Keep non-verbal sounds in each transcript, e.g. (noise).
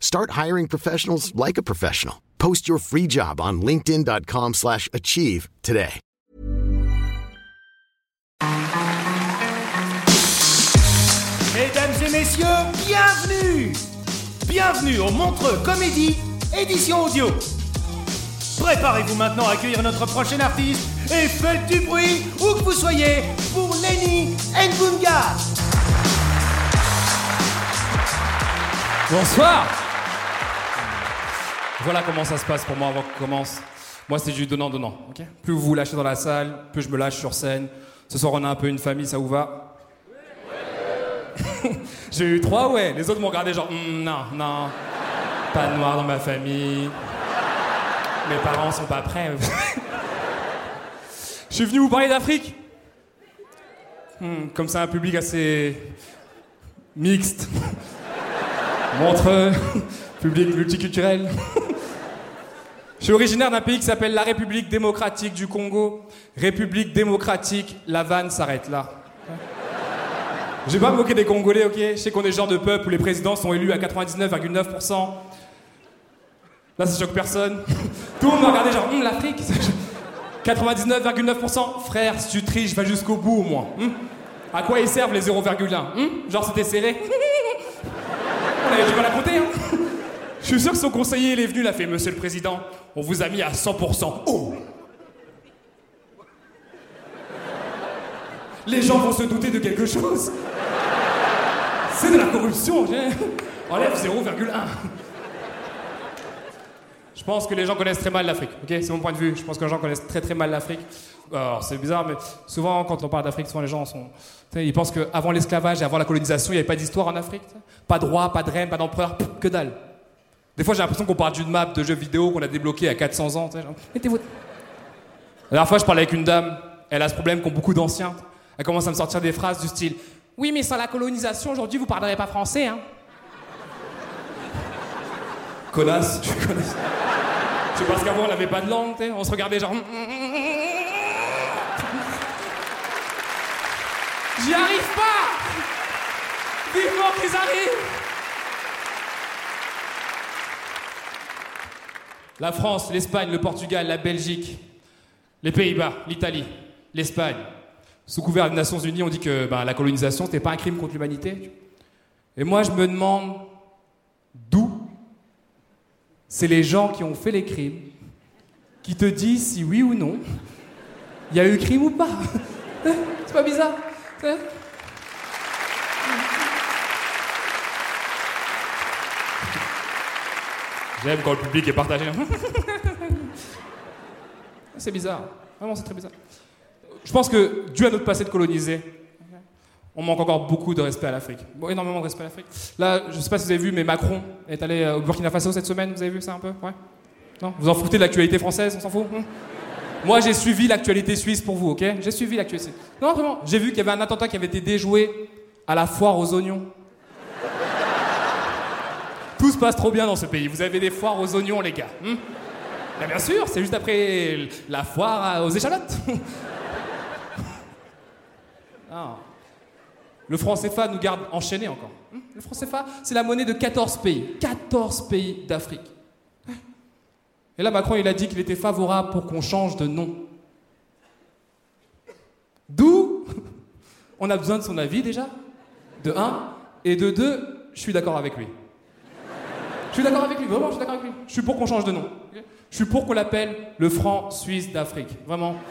Start hiring professionals like a professional. Post your free job on linkedin.com/achieve slash achieve today. Mesdames et messieurs, bienvenue Bienvenue au Montreux Comédie, édition audio. Préparez-vous maintenant à accueillir notre prochain artiste et faites du bruit où que vous soyez pour Lenny Ngunga. Bonsoir Voilà comment ça se passe pour moi avant qu'on commence. Moi, c'est du donnant-donnant. plus vous vous lâchez dans la salle, plus je me lâche sur scène. Ce soir, on a un peu une famille, ça vous va? (laughs) J'ai eu trois, ouais. Les autres m'ont regardé genre, Hmm, non, non. Pas de noir dans ma famille. Mes parents sont pas prêts. (laughs) Je suis venu vous parler d'Afrique. Hmm, comme c'est un public assez mixte. (laughs) Montreux, public multiculturel. Je suis originaire d'un pays qui s'appelle la République démocratique du Congo. République démocratique, la vanne s'arrête là. Je vais pas me moquer des Congolais, ok? Je sais qu'on est le genre de peuple où les présidents sont élus à 99,9%. Là, ça choque personne. Tout le monde m'a regardé genre, Hum, l'Afrique? 99,9%. Frère, si tu triches, va jusqu'au bout au moins. hum? À quoi ils servent les 0,1 hum? Genre, c'était serré (laughs) On avait Je suis sûr que son conseiller, il est venu, il a fait Monsieur le Président, on vous a mis à 100%. Oh Les gens vont se douter de quelque chose. C'est de la corruption. Enlève 0,1. Je pense que les gens connaissent très mal l'Afrique. Ok, c'est mon point de vue. Je pense que les gens connaissent très très mal l'Afrique. Alors c'est bizarre, mais souvent quand on parle d'Afrique, souvent les gens sont, ils pensent qu'avant l'esclavage et avant la colonisation, il n'y avait pas d'histoire en Afrique. Pas de roi, pas de reine, pas d'empereur, que dalle. Des fois, j'ai l'impression qu'on parle d'une map de jeu vidéo qu'on a débloquée à 400 ans. genre, Mettez-vous. La dernière fois, je parlais avec une dame. Elle a ce problème qu'ont beaucoup d'anciens. Elle commence à me sortir des phrases du style Oui, mais sans la colonisation, aujourd'hui, vous parlerez pas français, hein Connasse, tu connais. C'est parce qu'avant, on n'avait pas de langue. On se regardait genre. J'y arrive pas Vivement qu'ils arrivent La France, l'Espagne, le Portugal, la Belgique, les Pays-Bas, l'Italie, l'Espagne. Sous couvert des Nations Unies, on dit que ben, la colonisation, c'était pas un crime contre l'humanité. Et moi, je me demande d'où c'est les gens qui ont fait les crimes qui te disent si oui ou non il y a eu crime ou pas. (laughs) C'est pas bizarre J'aime quand le public est partagé. (laughs) c'est bizarre. Vraiment, c'est très bizarre. Je pense que, dû à notre passé de colonisé, on manque encore beaucoup de respect à l'Afrique. Bon, énormément de respect à l'Afrique. Là, je sais pas si vous avez vu, mais Macron est allé euh, au Burkina Faso cette semaine. Vous avez vu ça un peu? Ouais Non? Vous en foutez de l'actualité française? On s'en fout? Hmm Moi, j'ai suivi l'actualité suisse pour vous, ok? J'ai suivi l'actualité. Non, vraiment. J'ai vu qu'il y avait un attentat qui avait été déjoué à la foire aux oignons. Se passe trop bien dans ce pays. Vous avez des foires aux oignons, les gars. hmm Ben, bien sûr, c'est juste après la foire aux échalotes. Non. (laughs) Le franc CFA nous garde enchaînés encore. Hmm Le franc CFA, c'est la monnaie de 14 pays. 14 pays d'Afrique. Et là, Macron, il a dit qu'il était favorable pour qu'on change de nom. D'où (laughs) on a besoin de son avis déjà, de un, et de deux, je suis d'accord avec lui. Je suis d'accord avec lui, vraiment, je suis d'accord avec lui. Je suis pour qu'on change de nom. Je suis pour qu'on l'appelle le franc suisse d'Afrique. Vraiment. (laughs)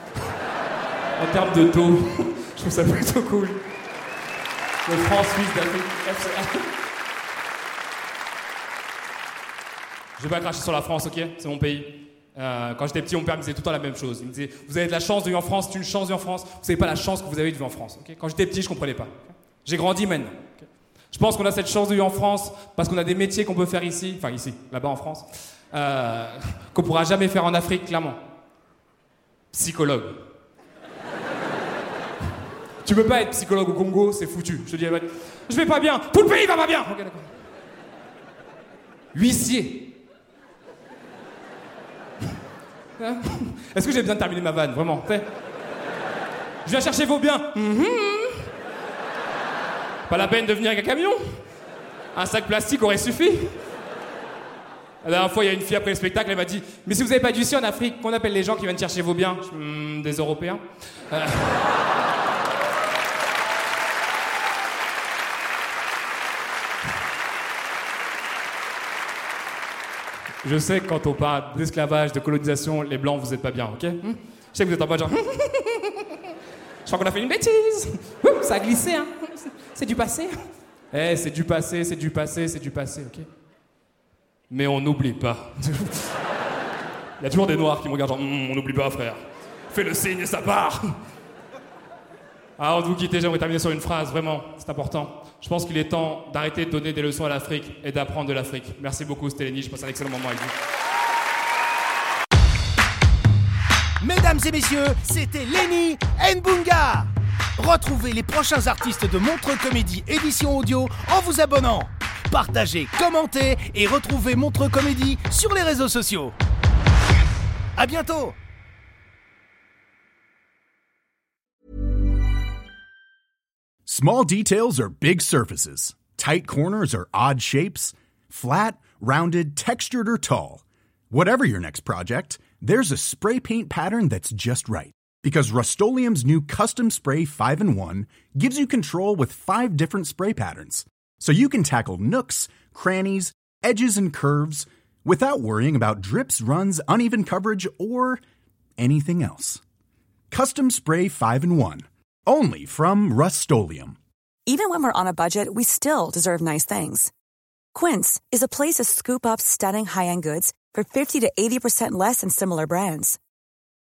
En termes de taux. (laughs) Je trouve ça plutôt cool. Le France-Suisse d'Afrique, FCA. Je vais pas cracher sur la France, ok? C'est mon pays. Euh, quand j'étais petit, mon père me disait tout le temps la même chose. Il me disait Vous avez de la chance de vivre en France, c'est une chance de vivre en France. Vous savez pas la chance que vous avez de vivre en France. ok? Quand j'étais petit, je comprenais pas. J'ai grandi maintenant. Je pense qu'on a cette chance de vivre en France parce qu'on a des métiers qu'on peut faire ici, enfin ici, là-bas en France, euh, qu'on pourra jamais faire en Afrique, clairement. Psychologue. tu peux pas être psychologue au Congo, c'est foutu. Je te dis, je vais pas bien, tout le pays va pas bien. Huissier. Hein? Est-ce que j'ai besoin de terminer ma vanne, vraiment? Je viens chercher vos biens. Mhm. Pas la peine de venir avec un camion Un sac plastique aurait suffi. La dernière fois, il y a une fille après le spectacle, elle m'a dit Mais si vous n'avez pas d'huissier en Afrique, qu'on appelle les gens qui viennent chercher vos biens hmm, Des Européens euh. Je sais que quand on parle d'esclavage, de colonisation, les blancs, vous êtes pas bien, ok? Hmm? Je sais que vous êtes en mode genre. (laughs) Je crois qu'on a fait une bêtise. Ça a glissé, hein C'est du passé? Eh, c'est du passé, c'est du passé, c'est du passé, ok Mais on n'oublie pas. Il y a toujours des noirs qui me regardent genre, hmm, on n'oublie pas, frère. Fais le signe, ça part. Ah, avant de vous quitter, j'aimerais terminer sur une phrase, vraiment, c'est important. Je pense qu'il est temps d'arrêter de donner des leçons à l'Afrique et d'apprendre de l'Afrique. Merci beaucoup, Stélénie, je passe un excellent moment avec vous. Mesdames et messieurs, c'était Lenny Nbunga. Retrouvez les prochains artistes de Montreux Comédie édition audio en vous abonnant. Partagez, commentez et retrouvez Montreux Comédie sur les réseaux sociaux. À bientôt Small details are big surfaces. Tight corners are odd shapes. Flat, rounded, textured or tall. Whatever your next project, there's a spray paint pattern that's just right. Because Rust new Custom Spray 5 and 1 gives you control with five different spray patterns. So you can tackle nooks, crannies, edges, and curves without worrying about drips, runs, uneven coverage, or anything else. Custom Spray 5 and 1. Only from Rust Even when we're on a budget, we still deserve nice things. Quince is a place to scoop up stunning high end goods for 50 to 80% less than similar brands.